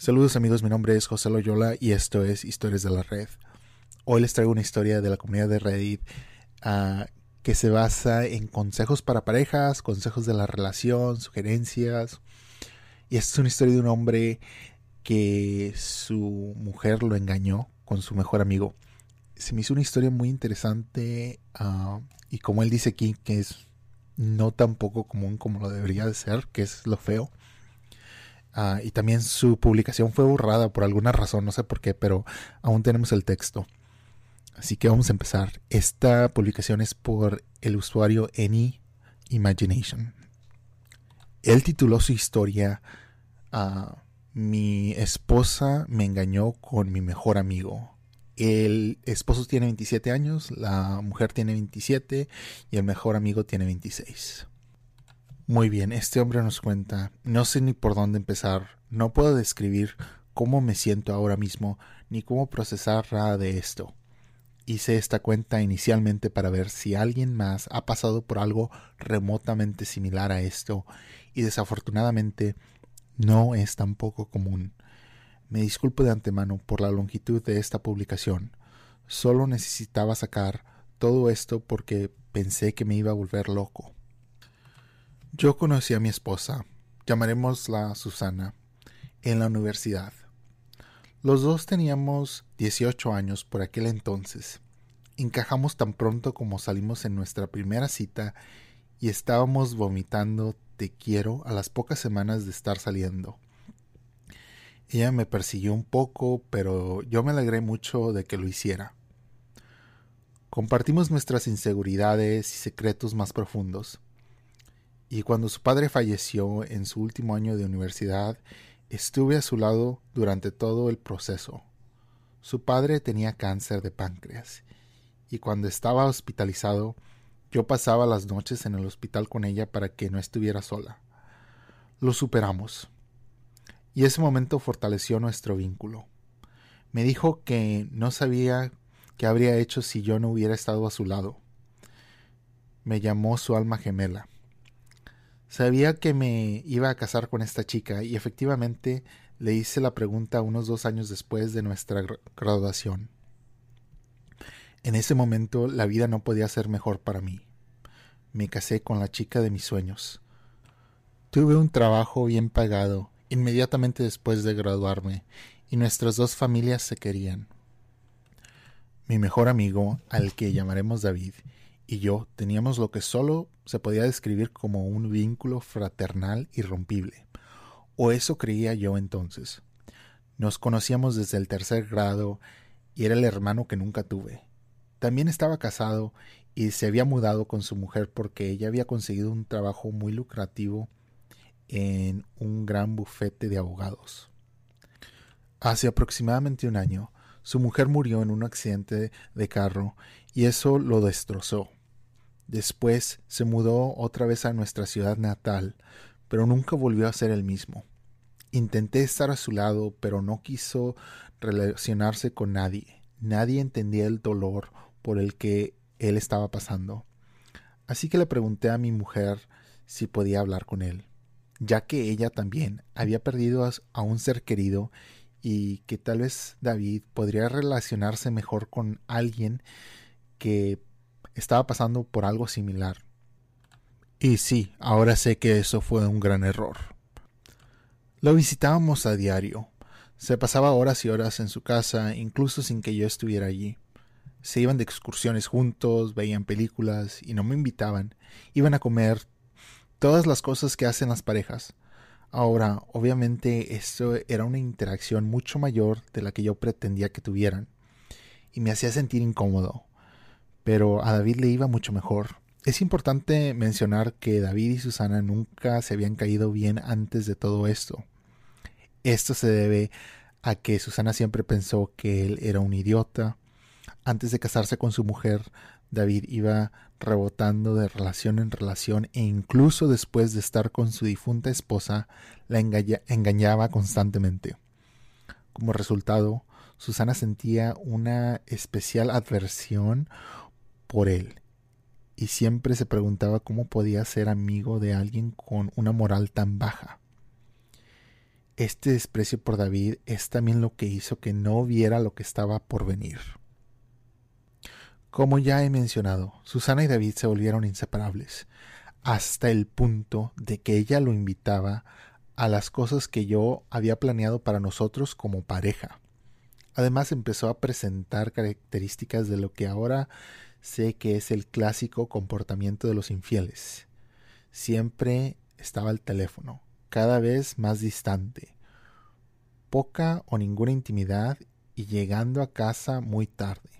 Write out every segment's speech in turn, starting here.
Saludos amigos, mi nombre es José Loyola y esto es Historias de la Red. Hoy les traigo una historia de la comunidad de Reddit uh, que se basa en consejos para parejas, consejos de la relación, sugerencias. Y esta es una historia de un hombre que su mujer lo engañó con su mejor amigo. Se me hizo una historia muy interesante uh, y como él dice aquí que es no tan poco común como lo debería de ser, que es lo feo. Ah, y también su publicación fue borrada por alguna razón, no sé por qué, pero aún tenemos el texto. Así que vamos a empezar. Esta publicación es por el usuario Any Imagination. Él tituló su historia ah, Mi esposa me engañó con mi mejor amigo. El esposo tiene 27 años, la mujer tiene 27 y el mejor amigo tiene 26. Muy bien, este hombre nos cuenta, no sé ni por dónde empezar, no puedo describir cómo me siento ahora mismo, ni cómo procesar nada de esto. Hice esta cuenta inicialmente para ver si alguien más ha pasado por algo remotamente similar a esto, y desafortunadamente no es tan poco común. Me disculpo de antemano por la longitud de esta publicación. Solo necesitaba sacar todo esto porque pensé que me iba a volver loco. Yo conocí a mi esposa, llamaremosla Susana, en la universidad. Los dos teníamos 18 años por aquel entonces. Encajamos tan pronto como salimos en nuestra primera cita y estábamos vomitando te quiero a las pocas semanas de estar saliendo. Ella me persiguió un poco, pero yo me alegré mucho de que lo hiciera. Compartimos nuestras inseguridades y secretos más profundos y cuando su padre falleció en su último año de universidad, estuve a su lado durante todo el proceso. Su padre tenía cáncer de páncreas, y cuando estaba hospitalizado, yo pasaba las noches en el hospital con ella para que no estuviera sola. Lo superamos, y ese momento fortaleció nuestro vínculo. Me dijo que no sabía qué habría hecho si yo no hubiera estado a su lado. Me llamó su alma gemela Sabía que me iba a casar con esta chica y efectivamente le hice la pregunta unos dos años después de nuestra graduación. En ese momento la vida no podía ser mejor para mí. Me casé con la chica de mis sueños. Tuve un trabajo bien pagado inmediatamente después de graduarme y nuestras dos familias se querían. Mi mejor amigo, al que llamaremos David, y yo teníamos lo que solo se podía describir como un vínculo fraternal irrompible. O eso creía yo entonces. Nos conocíamos desde el tercer grado y era el hermano que nunca tuve. También estaba casado y se había mudado con su mujer porque ella había conseguido un trabajo muy lucrativo en un gran bufete de abogados. Hace aproximadamente un año, su mujer murió en un accidente de carro y eso lo destrozó. Después se mudó otra vez a nuestra ciudad natal, pero nunca volvió a ser el mismo. Intenté estar a su lado, pero no quiso relacionarse con nadie. Nadie entendía el dolor por el que él estaba pasando. Así que le pregunté a mi mujer si podía hablar con él, ya que ella también había perdido a un ser querido y que tal vez David podría relacionarse mejor con alguien que estaba pasando por algo similar. Y sí, ahora sé que eso fue un gran error. Lo visitábamos a diario. Se pasaba horas y horas en su casa, incluso sin que yo estuviera allí. Se iban de excursiones juntos, veían películas y no me invitaban. Iban a comer todas las cosas que hacen las parejas. Ahora, obviamente, esto era una interacción mucho mayor de la que yo pretendía que tuvieran, y me hacía sentir incómodo pero a David le iba mucho mejor. Es importante mencionar que David y Susana nunca se habían caído bien antes de todo esto. Esto se debe a que Susana siempre pensó que él era un idiota. Antes de casarse con su mujer, David iba rebotando de relación en relación e incluso después de estar con su difunta esposa, la engañaba constantemente. Como resultado, Susana sentía una especial adversión por él, y siempre se preguntaba cómo podía ser amigo de alguien con una moral tan baja. Este desprecio por David es también lo que hizo que no viera lo que estaba por venir. Como ya he mencionado, Susana y David se volvieron inseparables, hasta el punto de que ella lo invitaba a las cosas que yo había planeado para nosotros como pareja. Además empezó a presentar características de lo que ahora sé que es el clásico comportamiento de los infieles. Siempre estaba al teléfono, cada vez más distante, poca o ninguna intimidad y llegando a casa muy tarde.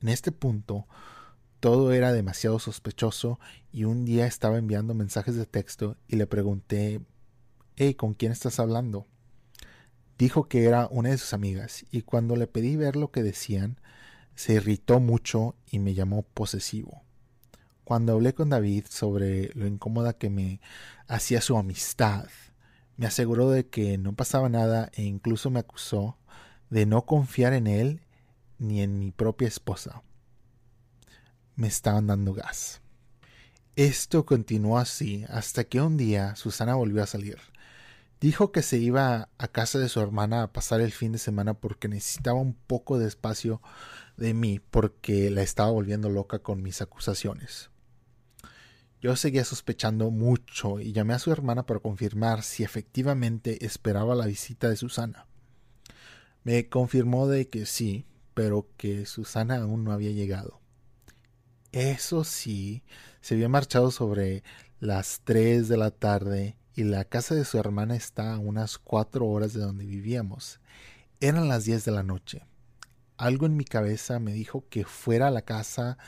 En este punto, todo era demasiado sospechoso y un día estaba enviando mensajes de texto y le pregunté Hey, ¿con quién estás hablando? Dijo que era una de sus amigas y cuando le pedí ver lo que decían, se irritó mucho y me llamó posesivo. Cuando hablé con David sobre lo incómoda que me hacía su amistad, me aseguró de que no pasaba nada e incluso me acusó de no confiar en él ni en mi propia esposa. Me estaban dando gas. Esto continuó así hasta que un día Susana volvió a salir. Dijo que se iba a casa de su hermana a pasar el fin de semana porque necesitaba un poco de espacio de mí porque la estaba volviendo loca con mis acusaciones. Yo seguía sospechando mucho y llamé a su hermana para confirmar si efectivamente esperaba la visita de Susana. Me confirmó de que sí, pero que Susana aún no había llegado. Eso sí, se había marchado sobre las tres de la tarde y la casa de su hermana está a unas cuatro horas de donde vivíamos. Eran las diez de la noche. Algo en mi cabeza me dijo que fuera a la casa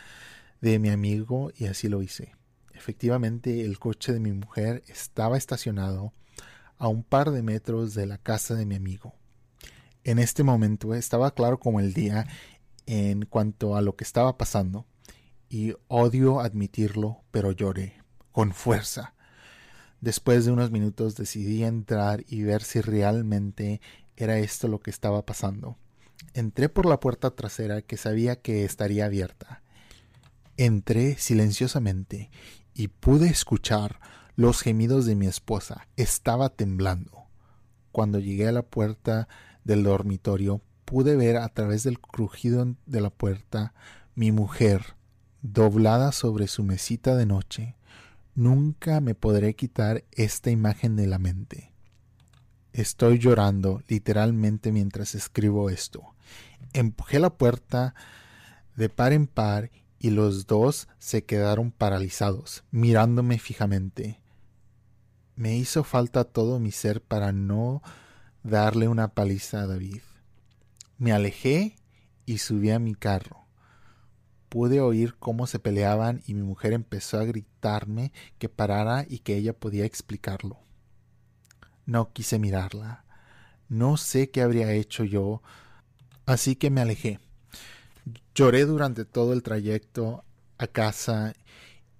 de mi amigo y así lo hice. Efectivamente, el coche de mi mujer estaba estacionado a un par de metros de la casa de mi amigo. En este momento estaba claro como el día en cuanto a lo que estaba pasando, y odio admitirlo, pero lloré con fuerza Después de unos minutos decidí entrar y ver si realmente era esto lo que estaba pasando. Entré por la puerta trasera que sabía que estaría abierta. Entré silenciosamente y pude escuchar los gemidos de mi esposa. Estaba temblando. Cuando llegué a la puerta del dormitorio, pude ver a través del crujido de la puerta mi mujer, doblada sobre su mesita de noche, Nunca me podré quitar esta imagen de la mente. Estoy llorando literalmente mientras escribo esto. Empujé la puerta de par en par y los dos se quedaron paralizados, mirándome fijamente. Me hizo falta todo mi ser para no darle una paliza a David. Me alejé y subí a mi carro. Pude oír cómo se peleaban y mi mujer empezó a gritarme que parara y que ella podía explicarlo. No quise mirarla. No sé qué habría hecho yo, así que me alejé. Lloré durante todo el trayecto a casa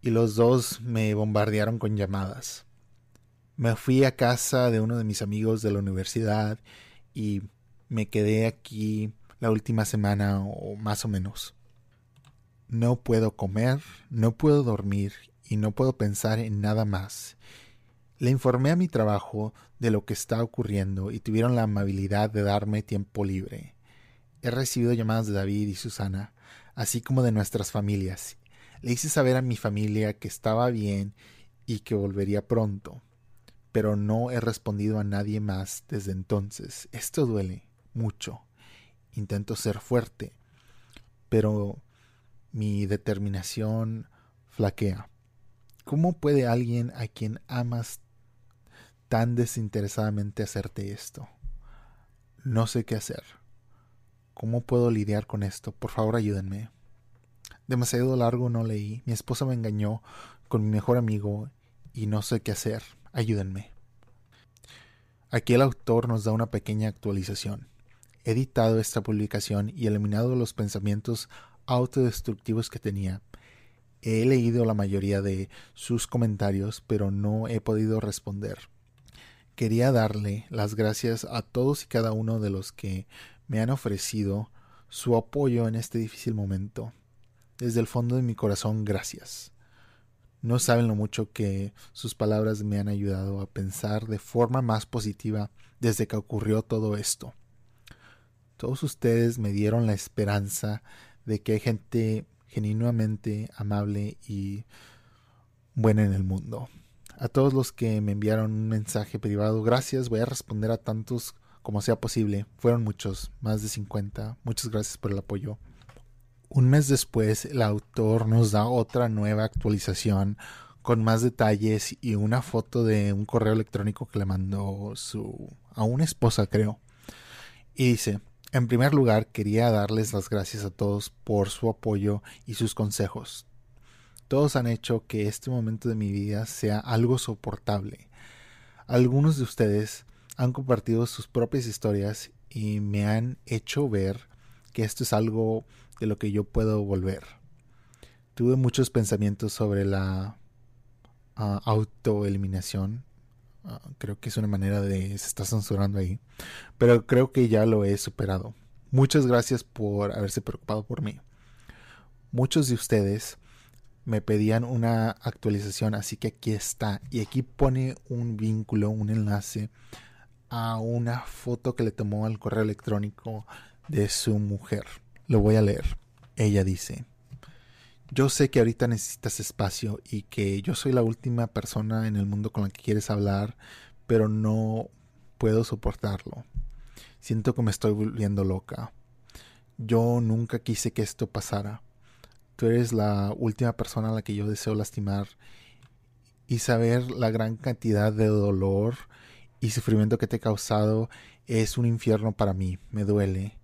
y los dos me bombardearon con llamadas. Me fui a casa de uno de mis amigos de la universidad y me quedé aquí la última semana o más o menos. No puedo comer, no puedo dormir y no puedo pensar en nada más. Le informé a mi trabajo de lo que está ocurriendo y tuvieron la amabilidad de darme tiempo libre. He recibido llamadas de David y Susana, así como de nuestras familias. Le hice saber a mi familia que estaba bien y que volvería pronto, pero no he respondido a nadie más desde entonces. Esto duele mucho. Intento ser fuerte, pero mi determinación flaquea. ¿Cómo puede alguien a quien amas tan desinteresadamente hacerte esto? No sé qué hacer. ¿Cómo puedo lidiar con esto? Por favor, ayúdenme. Demasiado largo no leí. Mi esposa me engañó con mi mejor amigo y no sé qué hacer. Ayúdenme. Aquí el autor nos da una pequeña actualización. He editado esta publicación y eliminado los pensamientos autodestructivos que tenía. He leído la mayoría de sus comentarios, pero no he podido responder. Quería darle las gracias a todos y cada uno de los que me han ofrecido su apoyo en este difícil momento. Desde el fondo de mi corazón, gracias. No saben lo mucho que sus palabras me han ayudado a pensar de forma más positiva desde que ocurrió todo esto. Todos ustedes me dieron la esperanza de que hay gente genuinamente amable y buena en el mundo. A todos los que me enviaron un mensaje privado, gracias, voy a responder a tantos como sea posible. Fueron muchos, más de 50. Muchas gracias por el apoyo. Un mes después, el autor nos da otra nueva actualización con más detalles y una foto de un correo electrónico que le mandó su a una esposa, creo. Y dice, en primer lugar, quería darles las gracias a todos por su apoyo y sus consejos. Todos han hecho que este momento de mi vida sea algo soportable. Algunos de ustedes han compartido sus propias historias y me han hecho ver que esto es algo de lo que yo puedo volver. Tuve muchos pensamientos sobre la uh, autoeliminación. Ah, creo que es una manera de... se está censurando ahí. Pero creo que ya lo he superado. Muchas gracias por haberse preocupado por mí. Muchos de ustedes me pedían una actualización, así que aquí está. Y aquí pone un vínculo, un enlace a una foto que le tomó al correo electrónico de su mujer. Lo voy a leer. Ella dice, yo sé que ahorita necesitas espacio y que yo soy la última persona en el mundo con la que quieres hablar, pero no puedo soportarlo. Siento que me estoy volviendo loca. Yo nunca quise que esto pasara. Tú eres la última persona a la que yo deseo lastimar y saber la gran cantidad de dolor y sufrimiento que te he causado es un infierno para mí. Me duele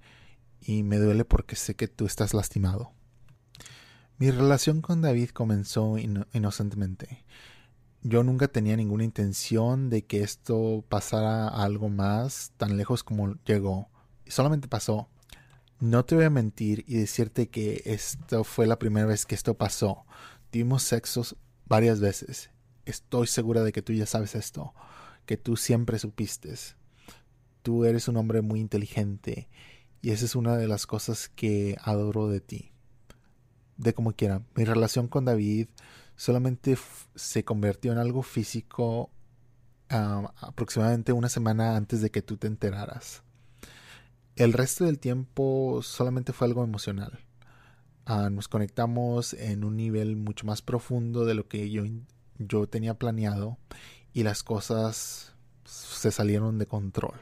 y me duele porque sé que tú estás lastimado. Mi relación con David comenzó inocentemente. Yo nunca tenía ninguna intención de que esto pasara a algo más tan lejos como llegó. Solamente pasó. No te voy a mentir y decirte que esto fue la primera vez que esto pasó. Tuvimos sexos varias veces. Estoy segura de que tú ya sabes esto, que tú siempre supiste. Tú eres un hombre muy inteligente y esa es una de las cosas que adoro de ti. De como quiera, mi relación con David solamente se convirtió en algo físico aproximadamente una semana antes de que tú te enteraras. El resto del tiempo solamente fue algo emocional. Ah, nos conectamos en un nivel mucho más profundo de lo que yo, yo tenía planeado y las cosas se salieron de control.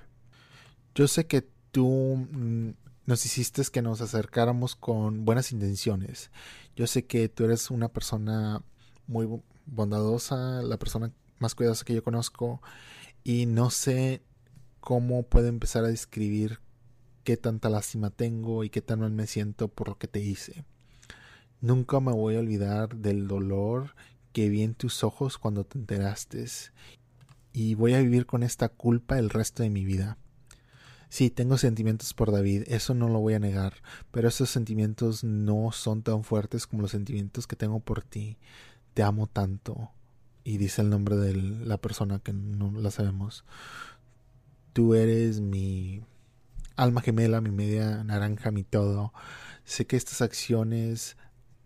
Yo sé que tú mm, nos hiciste que nos acercáramos con buenas intenciones. Yo sé que tú eres una persona muy bondadosa, la persona más cuidadosa que yo conozco, y no sé cómo puedo empezar a describir qué tanta lástima tengo y qué tan mal me siento por lo que te hice. Nunca me voy a olvidar del dolor que vi en tus ojos cuando te enteraste, y voy a vivir con esta culpa el resto de mi vida. Sí, tengo sentimientos por David, eso no lo voy a negar, pero esos sentimientos no son tan fuertes como los sentimientos que tengo por ti. Te amo tanto. Y dice el nombre de la persona que no la sabemos. Tú eres mi alma gemela, mi media naranja, mi todo. Sé que estas acciones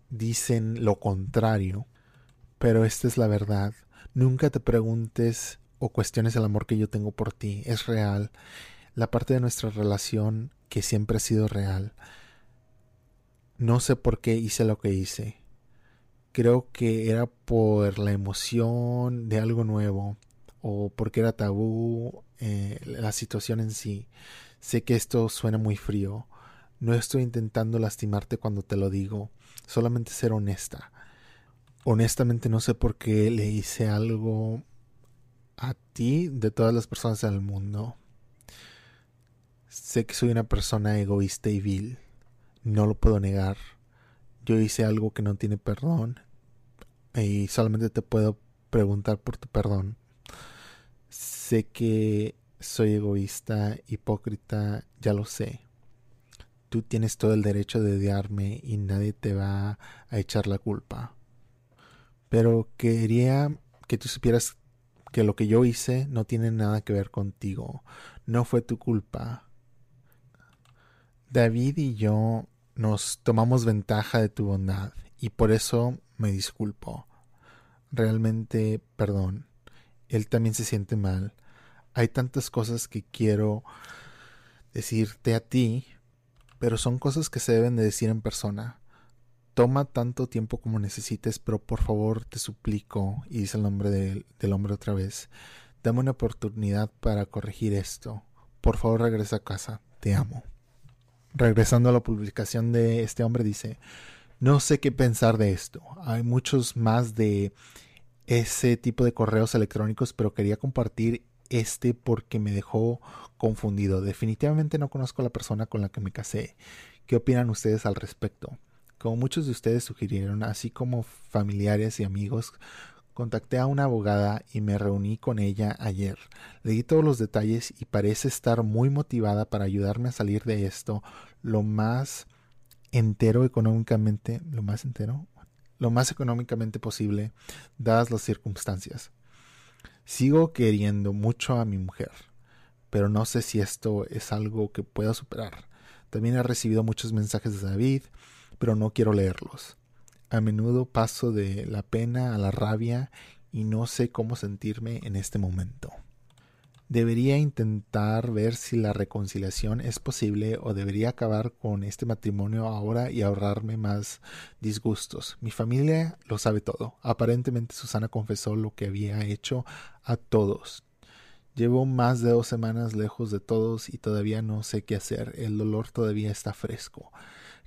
dicen lo contrario, pero esta es la verdad. Nunca te preguntes o cuestiones el amor que yo tengo por ti. Es real la parte de nuestra relación que siempre ha sido real. No sé por qué hice lo que hice. Creo que era por la emoción de algo nuevo o porque era tabú eh, la situación en sí. Sé que esto suena muy frío. No estoy intentando lastimarte cuando te lo digo, solamente ser honesta. Honestamente no sé por qué le hice algo a ti de todas las personas del mundo. Sé que soy una persona egoísta y vil. No lo puedo negar. Yo hice algo que no tiene perdón. Y solamente te puedo preguntar por tu perdón. Sé que soy egoísta, hipócrita, ya lo sé. Tú tienes todo el derecho de odiarme y nadie te va a echar la culpa. Pero quería que tú supieras que lo que yo hice no tiene nada que ver contigo. No fue tu culpa. David y yo nos tomamos ventaja de tu bondad y por eso me disculpo. realmente perdón. Él también se siente mal. Hay tantas cosas que quiero decirte a ti, pero son cosas que se deben de decir en persona. Toma tanto tiempo como necesites, pero por favor te suplico, y dice el nombre del hombre otra vez, dame una oportunidad para corregir esto. Por favor regresa a casa, te amo. Regresando a la publicación de este hombre dice, no sé qué pensar de esto. Hay muchos más de ese tipo de correos electrónicos, pero quería compartir este porque me dejó confundido. Definitivamente no conozco a la persona con la que me casé. ¿Qué opinan ustedes al respecto? Como muchos de ustedes sugirieron, así como familiares y amigos, contacté a una abogada y me reuní con ella ayer. Leí todos los detalles y parece estar muy motivada para ayudarme a salir de esto lo más entero económicamente, lo más entero, lo más económicamente posible, dadas las circunstancias. Sigo queriendo mucho a mi mujer, pero no sé si esto es algo que pueda superar. También he recibido muchos mensajes de David, pero no quiero leerlos. A menudo paso de la pena a la rabia y no sé cómo sentirme en este momento. Debería intentar ver si la reconciliación es posible o debería acabar con este matrimonio ahora y ahorrarme más disgustos. Mi familia lo sabe todo. Aparentemente Susana confesó lo que había hecho a todos. Llevo más de dos semanas lejos de todos y todavía no sé qué hacer. El dolor todavía está fresco.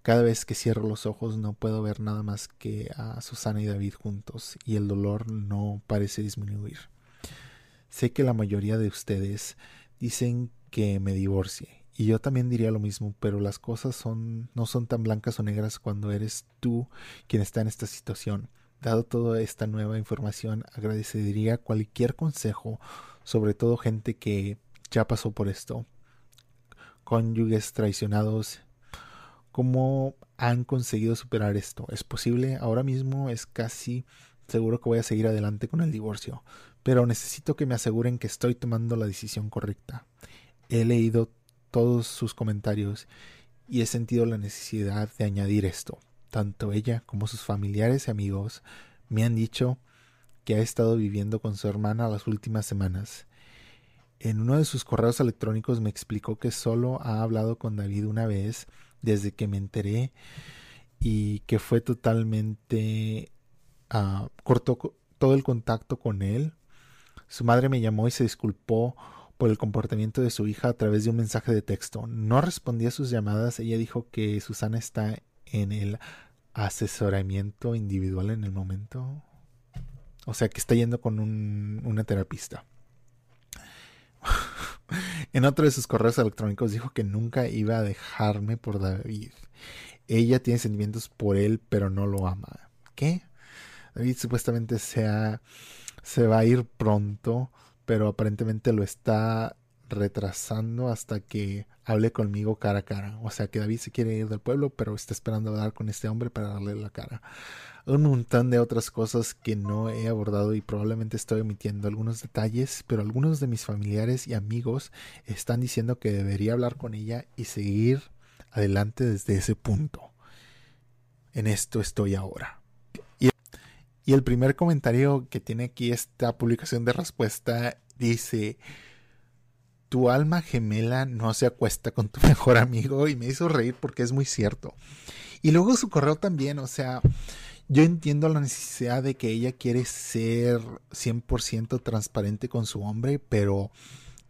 Cada vez que cierro los ojos no puedo ver nada más que a Susana y David juntos y el dolor no parece disminuir. Sé que la mayoría de ustedes dicen que me divorcie. Y yo también diría lo mismo, pero las cosas son, no son tan blancas o negras cuando eres tú quien está en esta situación. Dado toda esta nueva información, agradecería cualquier consejo, sobre todo gente que ya pasó por esto. Cónyuges traicionados. ¿Cómo han conseguido superar esto? ¿Es posible? Ahora mismo es casi seguro que voy a seguir adelante con el divorcio pero necesito que me aseguren que estoy tomando la decisión correcta. He leído todos sus comentarios y he sentido la necesidad de añadir esto. Tanto ella como sus familiares y amigos me han dicho que ha estado viviendo con su hermana las últimas semanas. En uno de sus correos electrónicos me explicó que solo ha hablado con David una vez desde que me enteré y que fue totalmente uh, cortó todo el contacto con él su madre me llamó y se disculpó por el comportamiento de su hija a través de un mensaje de texto. No respondí a sus llamadas. Ella dijo que Susana está en el asesoramiento individual en el momento. O sea, que está yendo con un, una terapista. en otro de sus correos electrónicos dijo que nunca iba a dejarme por David. Ella tiene sentimientos por él, pero no lo ama. ¿Qué? David supuestamente se ha se va a ir pronto, pero aparentemente lo está retrasando hasta que hable conmigo cara a cara. O sea que David se quiere ir del pueblo, pero está esperando hablar con este hombre para darle la cara. Un montón de otras cosas que no he abordado y probablemente estoy omitiendo algunos detalles, pero algunos de mis familiares y amigos están diciendo que debería hablar con ella y seguir adelante desde ese punto. En esto estoy ahora. Y el primer comentario que tiene aquí esta publicación de respuesta dice, tu alma gemela no se acuesta con tu mejor amigo y me hizo reír porque es muy cierto. Y luego su correo también, o sea, yo entiendo la necesidad de que ella quiere ser 100% transparente con su hombre, pero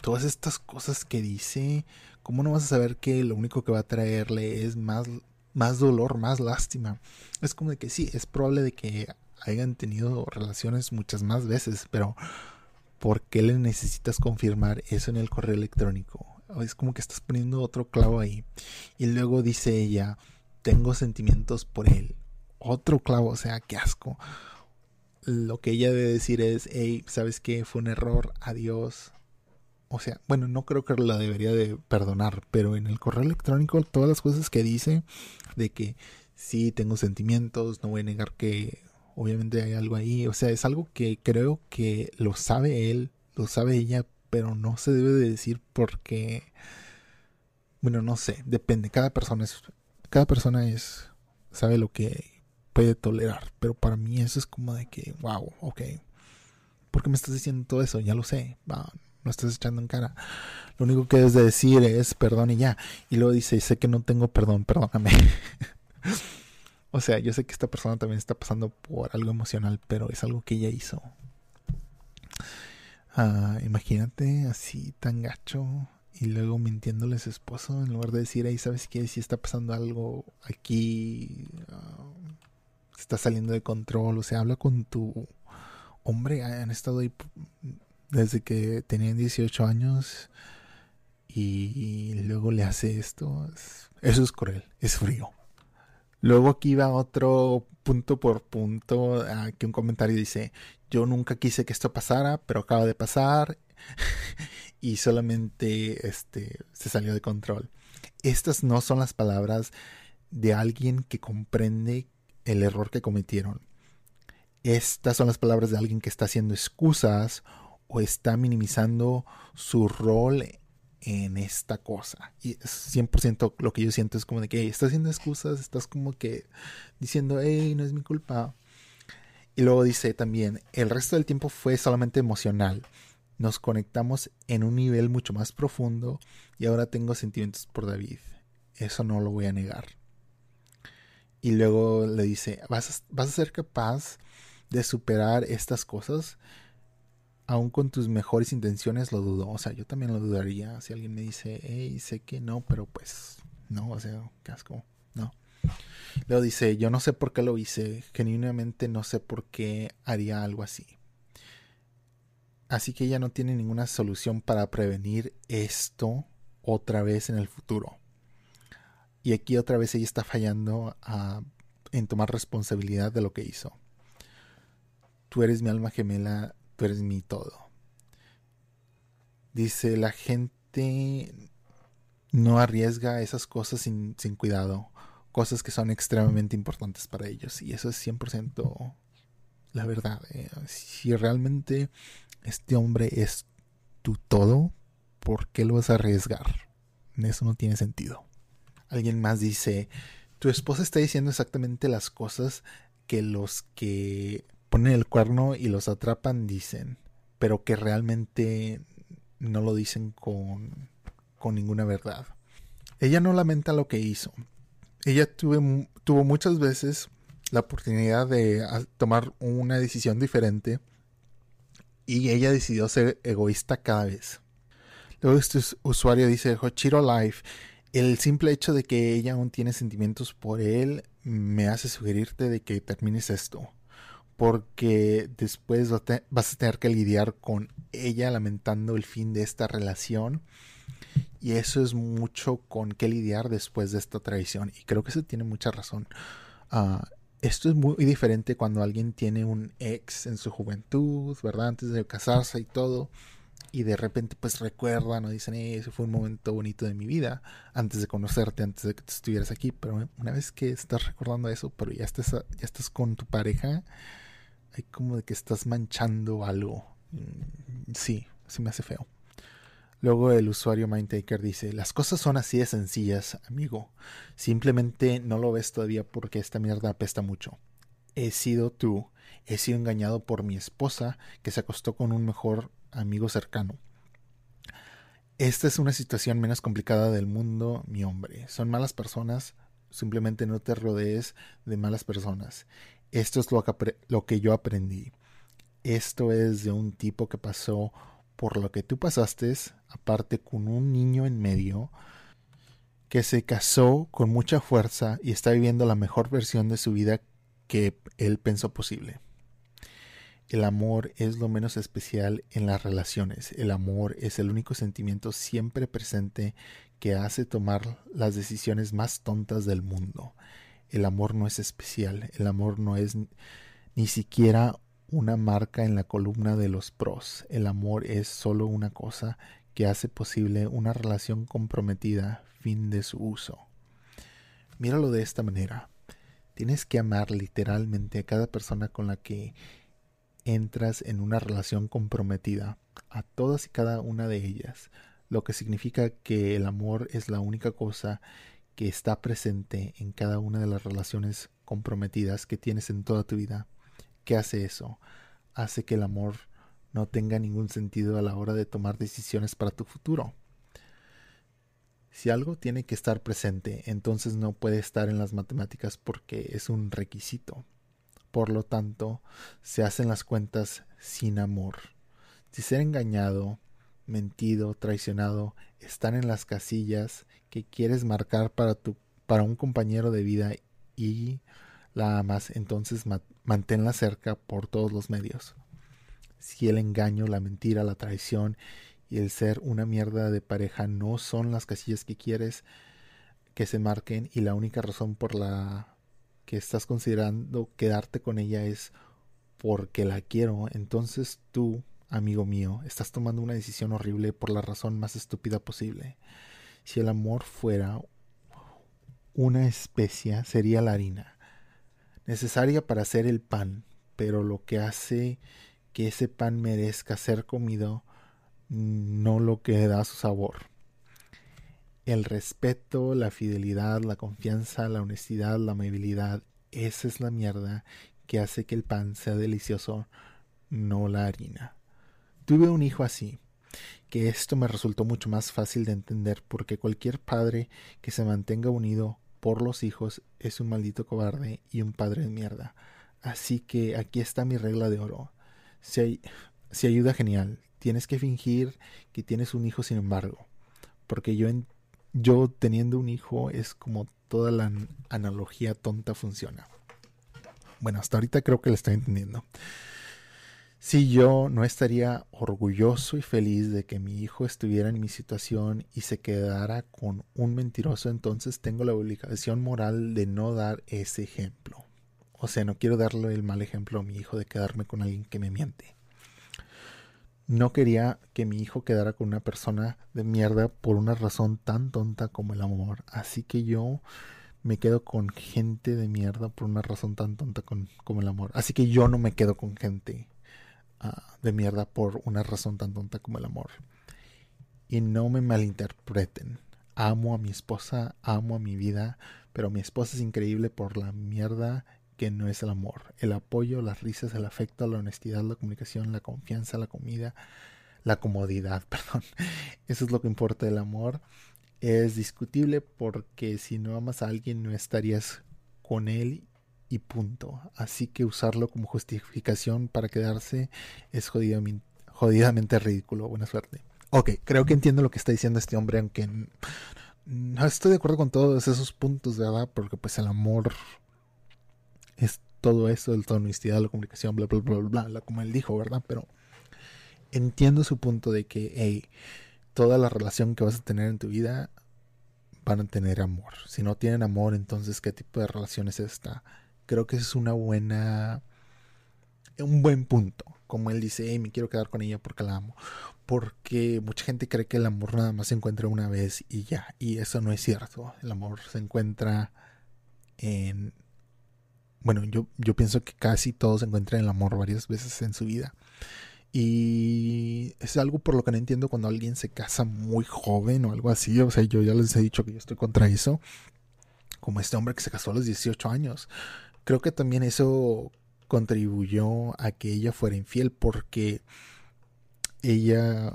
todas estas cosas que dice, ¿cómo no vas a saber que lo único que va a traerle es más, más dolor, más lástima? Es como de que sí, es probable de que hayan tenido relaciones muchas más veces, pero ¿por qué le necesitas confirmar eso en el correo electrónico? Es como que estás poniendo otro clavo ahí. Y luego dice ella, tengo sentimientos por él. Otro clavo, o sea, qué asco. Lo que ella debe decir es, hey, ¿sabes qué? Fue un error, adiós. O sea, bueno, no creo que la debería de perdonar, pero en el correo electrónico todas las cosas que dice de que sí tengo sentimientos, no voy a negar que obviamente hay algo ahí, o sea, es algo que creo que lo sabe él, lo sabe ella, pero no se debe de decir porque, bueno, no sé, depende, cada persona es, cada persona es, sabe lo que puede tolerar. Pero para mí eso es como de que, wow, ok. ¿Por qué me estás diciendo todo eso? Ya lo sé. Va, no estás echando en cara. Lo único que debes de decir es perdón y ya. Y luego dice, sé que no tengo perdón, perdóname. o sea, yo sé que esta persona también está pasando por algo emocional, pero es algo que ella hizo. Ah, imagínate así tan gacho y luego mintiéndole a su esposo en lugar de decir, ahí sabes qué, si está pasando algo aquí, ah, está saliendo de control, o sea, habla con tu hombre, han estado ahí desde que tenían 18 años y luego le hace esto. Eso es cruel, es frío. Luego aquí va otro punto por punto, que un comentario dice, yo nunca quise que esto pasara, pero acaba de pasar y solamente este, se salió de control. Estas no son las palabras de alguien que comprende el error que cometieron. Estas son las palabras de alguien que está haciendo excusas o está minimizando su rol en esta cosa. Y es 100% lo que yo siento es como de que estás haciendo excusas, estás como que diciendo, hey, no es mi culpa. Y luego dice también, el resto del tiempo fue solamente emocional. Nos conectamos en un nivel mucho más profundo y ahora tengo sentimientos por David. Eso no lo voy a negar. Y luego le dice, ¿vas vas a ser capaz de superar estas cosas? Aún con tus mejores intenciones lo dudo. O sea, yo también lo dudaría si alguien me dice, hey, sé que no, pero pues no, o sea, casco, no. Luego dice, yo no sé por qué lo hice, genuinamente no sé por qué haría algo así. Así que ella no tiene ninguna solución para prevenir esto otra vez en el futuro. Y aquí otra vez ella está fallando en tomar responsabilidad de lo que hizo. Tú eres mi alma gemela, tú eres mi todo. Dice, la gente no arriesga esas cosas sin, cuidado, cosas que son extremadamente importantes para ellos. Y eso es 100% la verdad. Eh. Si realmente este hombre es tu todo, ¿por qué lo vas a arriesgar? Eso no tiene sentido. Alguien más dice, tu esposa está diciendo exactamente las cosas que los que ponen el cuerno y los atrapan dicen, pero que realmente no lo dicen con, con ninguna verdad. Ella no lamenta lo que hizo. Ella tuvo muchas veces la oportunidad de tomar una decisión diferente y ella decidió ser egoísta cada vez. Luego este usuario dice, Hochiro Life, el simple hecho de que ella aún tiene sentimientos por él me hace sugerirte de que termines esto porque después vas a tener que lidiar con ella lamentando el fin de esta relación. Y eso es mucho con qué lidiar después de esta traición. Y creo que eso tiene mucha razón. Ah, esto es muy diferente cuando alguien tiene un ex en su juventud verdad antes de casarse y todo y de repente pues recuerdan o dicen eh, ese fue un momento bonito de mi vida antes de conocerte antes de que estuvieras aquí pero una vez que estás recordando eso pero ya estás ya estás con tu pareja hay como de que estás manchando algo. Mm, sí, se me hace feo. Luego el usuario Mindtaker dice, las cosas son así de sencillas, amigo. Simplemente no lo ves todavía porque esta mierda apesta mucho. He sido tú, he sido engañado por mi esposa que se acostó con un mejor amigo cercano. Esta es una situación menos complicada del mundo, mi hombre. Son malas personas, simplemente no te rodees de malas personas. Esto es lo que, yo aprendí. Esto es de un tipo que pasó por lo que tú pasaste, aparte con un niño en medio, que se casó con mucha fuerza y está viviendo la mejor versión de su vida que él pensó posible. El amor es lo menos especial en las relaciones. El amor es el único sentimiento siempre presente que hace tomar las decisiones más tontas del mundo el amor no es especial, el amor no es ni siquiera una marca en la columna de los pros, el amor es solo una cosa que hace posible una relación comprometida, fin de su uso. Míralo de esta manera. Tienes que amar literalmente a cada persona con la que entras en una relación comprometida, a todas y cada una de ellas, lo que significa que el amor es la única cosa que está presente en cada una de las relaciones comprometidas que tienes en toda tu vida. ¿Qué hace eso? Hace que el amor no tenga ningún sentido a la hora de tomar decisiones para tu futuro. Si algo tiene que estar presente, entonces no puede estar en las matemáticas porque es un requisito. Por lo tanto, se hacen las cuentas sin amor. Si ser engañado, mentido, traicionado, están en las casillas que quieres marcar para tu para un compañero de vida y la amas, entonces manténla cerca por todos los medios. Si el engaño, la mentira, la traición y el ser una mierda de pareja no son las casillas que quieres que se marquen y la única razón por la que estás considerando quedarte con ella es porque la quiero, entonces tú, amigo mío, estás tomando una decisión horrible por la razón más estúpida posible. Si el amor fuera una especia, sería la harina, necesaria para hacer el pan, pero lo que hace que ese pan merezca ser comido no lo que da su sabor. El respeto, la fidelidad, la confianza, la honestidad, la amabilidad, esa es la mierda que hace que el pan sea delicioso, no la harina. Tuve un hijo así, que esto me resultó mucho más fácil de entender porque cualquier padre que se mantenga unido por los hijos es un maldito cobarde y un padre de mierda. Así que aquí está mi regla de oro. Si, si ayuda genial, tienes que fingir que tienes un hijo sin embargo. Porque yo, en, yo teniendo un hijo es como toda la analogía tonta funciona. Bueno, hasta ahorita creo que lo estoy entendiendo. Si yo no estaría orgulloso y feliz de que mi hijo estuviera en mi situación y se quedara con un mentiroso, entonces tengo la obligación moral de no dar ese ejemplo. O sea, no quiero darle el mal ejemplo a mi hijo de quedarme con alguien que me miente no quería que mi hijo quedara con una persona de mierda por una razón tan tonta como el amor. Así que yo me quedo con gente de mierda por una razón tan tonta como el amor. Así que yo no me quedo con gente ah, de mierda por una razón tan tonta como el amor. Y no me malinterpreten. Amo a mi esposa, amo a mi vida, pero mi esposa es increíble por la mierda que no es el amor. El apoyo, las risas, el afecto, la honestidad, la comunicación, la confianza, la comida, la comodidad, perdón. Eso es lo que importa del amor. Es discutible porque si no amas a alguien no estarías con él y punto. Así que usarlo como justificación para quedarse es jodidamente, ridículo. Buena suerte. Ok, creo que entiendo lo que está diciendo este hombre, aunque no estoy de acuerdo con todos esos puntos, ¿verdad? Porque pues el amor es todo eso, el honestidad, la comunicación, bla, bla, bla, bla, bla, como él dijo, ¿verdad? Pero entiendo su punto de que, hey, toda la relación que vas a tener en tu vida van a tener amor. Si no tienen amor, entonces, ¿qué tipo de relación es esta? Creo que es una buena, un buen punto. Como él dice, hey, me quiero quedar con ella porque la amo. Porque mucha gente cree que el amor nada más se encuentra una vez y ya. Y eso no es cierto. El amor se encuentra en bueno, yo, yo pienso que casi todos encuentran el amor varias veces en su vida. Y es algo por lo que no entiendo cuando alguien se casa muy joven o algo así. O sea, yo ya les he dicho que yo estoy contra eso. Como este hombre que se casó a los 18 años. Creo que también eso contribuyó a que ella fuera infiel porque ella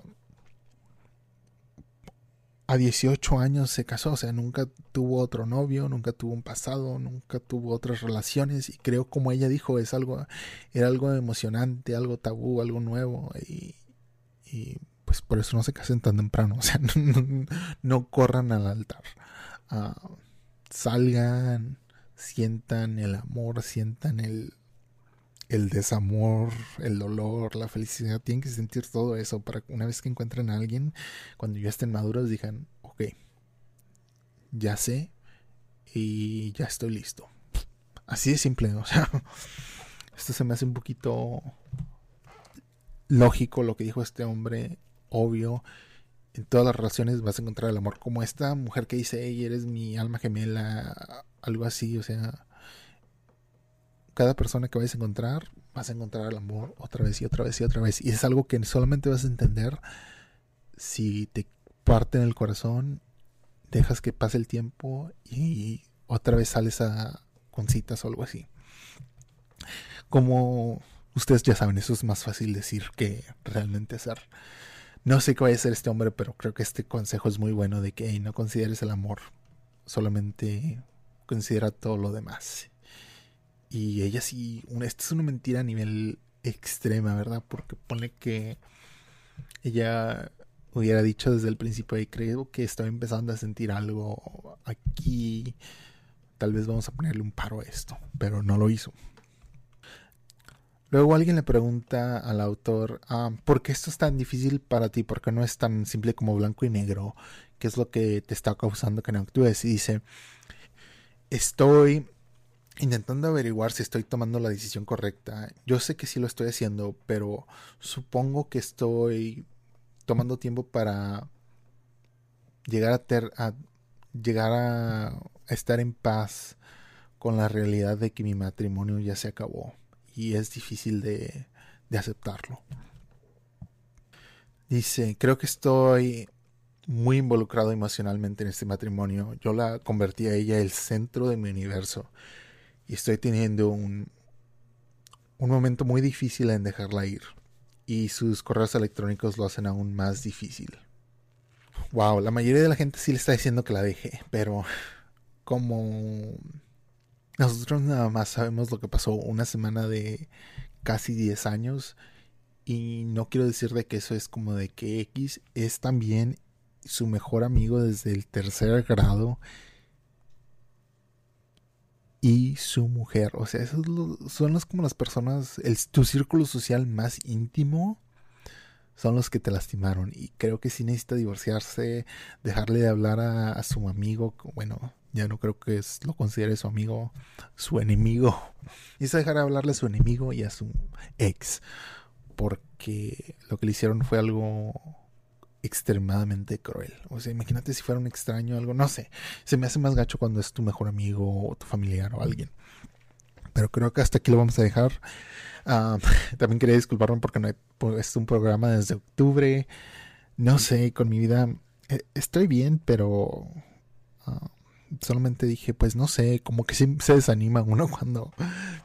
a 18 años se casó, o sea, nunca tuvo otro novio, nunca tuvo un pasado, nunca tuvo otras relaciones y creo como ella dijo, es algo era algo emocionante, algo tabú, algo nuevo y, pues por eso no se casen tan temprano, o sea, no, corran al altar. Ah, salgan, sientan el amor, sientan el el desamor, el dolor, la felicidad, tienen que sentir todo eso para que una vez que encuentren a alguien, cuando ya estén maduros, digan, ok, ya sé y ya estoy listo. Así de simple, o sea, esto se me hace un poquito lógico lo que dijo este hombre, obvio. En todas las relaciones vas a encontrar el amor, como esta mujer que dice, hey, eres mi alma gemela, algo así, o sea, cada persona que vayas a encontrar, vas a encontrar el amor otra vez y otra vez y otra vez. Y es algo que solamente vas a entender si te parte en el corazón dejas que pase el tiempo y otra vez sales a con citas o algo así. Como ustedes ya saben, eso es más fácil decir que realmente hacer. No sé qué va a ser este hombre, pero creo que este consejo es muy bueno de que no consideres el amor, solamente considera todo lo demás. Y ella sí, una, esta es una mentira a nivel extrema, ¿verdad? Porque pone que ella hubiera dicho desde el principio y creo que estaba empezando a sentir algo aquí. Tal vez vamos a ponerle un paro a esto, pero no lo hizo. Luego alguien le pregunta al autor, ah, ¿por qué esto es tan difícil para ti? ¿Por qué no es tan simple como blanco y negro? ¿Qué es lo que te está causando que no actúes? Y dice, estoy intentando averiguar si estoy tomando la decisión correcta. Yo sé que sí lo estoy haciendo, pero supongo que estoy tomando tiempo para llegar a, a llegar a estar en paz con la realidad de que mi matrimonio ya se acabó y es difícil de, aceptarlo. Dice, creo que estoy muy involucrado emocionalmente en este matrimonio. Yo la convertí a ella el centro de mi universo y estoy teniendo un, un momento muy difícil en dejarla ir. Y sus correos electrónicos lo hacen aún más difícil. Wow, la mayoría de la gente sí le está diciendo que la deje, pero como nosotros nada más sabemos lo que pasó una semana de casi 10 años y no quiero decir de que eso es como de que X es también su mejor amigo desde el tercer grado y su mujer. O sea, esos son los, como las personas, el, tu círculo social más íntimo son los que te lastimaron. Y creo que sí necesita divorciarse, dejarle de hablar a, su amigo. Bueno, ya no creo que lo considere su amigo, su enemigo. Es dejar de hablarle a su enemigo y a su ex. Porque lo que le hicieron fue algo extremadamente cruel. O sea, imagínate si fuera un extraño o algo, no sé. Se me hace más gacho cuando es tu mejor amigo o tu familiar o alguien. Pero creo que hasta aquí lo vamos a dejar. Ah, también quería disculparme porque no he, es un programa desde octubre. No sé, con mi vida eh, estoy bien, pero ah, solamente dije, pues no sé, como que sí se desanima uno cuando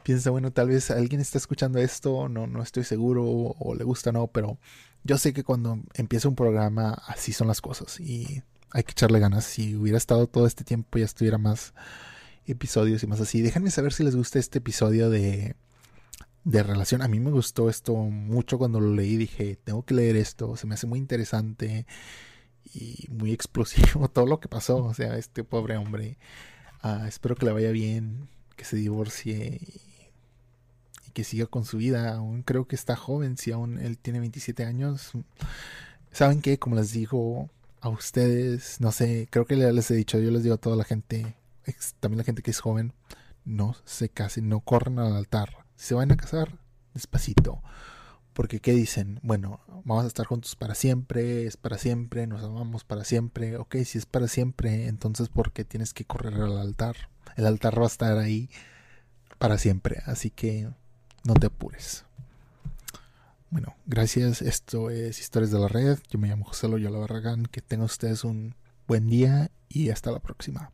piensa, bueno, tal vez alguien está escuchando esto, no, no estoy seguro o le gusta, no, pero yo sé que cuando empieza un programa así son las cosas y hay que echarle ganas. Si hubiera estado todo este tiempo ya estuviera más episodios y más así. Déjenme saber si les gusta este episodio de, de relación. A mí me gustó esto mucho cuando lo leí. Dije, tengo que leer esto. Se me hace muy interesante y muy explosivo todo lo que pasó. O sea, este pobre hombre. Ah, espero que le vaya bien, que se divorcie que siga con su vida. Aún creo que está joven, si aún él tiene 27 años. ¿Saben qué? Como les digo a ustedes, no sé, creo que les he dicho, yo les digo a toda la gente, también la gente que es joven, no se casen, no corran al altar. Si se van a casar, despacito. Porque ¿qué dicen? Bueno, vamos a estar juntos para siempre, es para siempre, nos amamos para siempre. Ok, si es para siempre, entonces ¿por qué tienes que correr al altar? El altar va a estar ahí para siempre. Así que no te apures. Bueno, gracias. Esto es Historias de la Red. Yo me llamo José Loyola Barragán. Que tengan ustedes un buen día y hasta la próxima.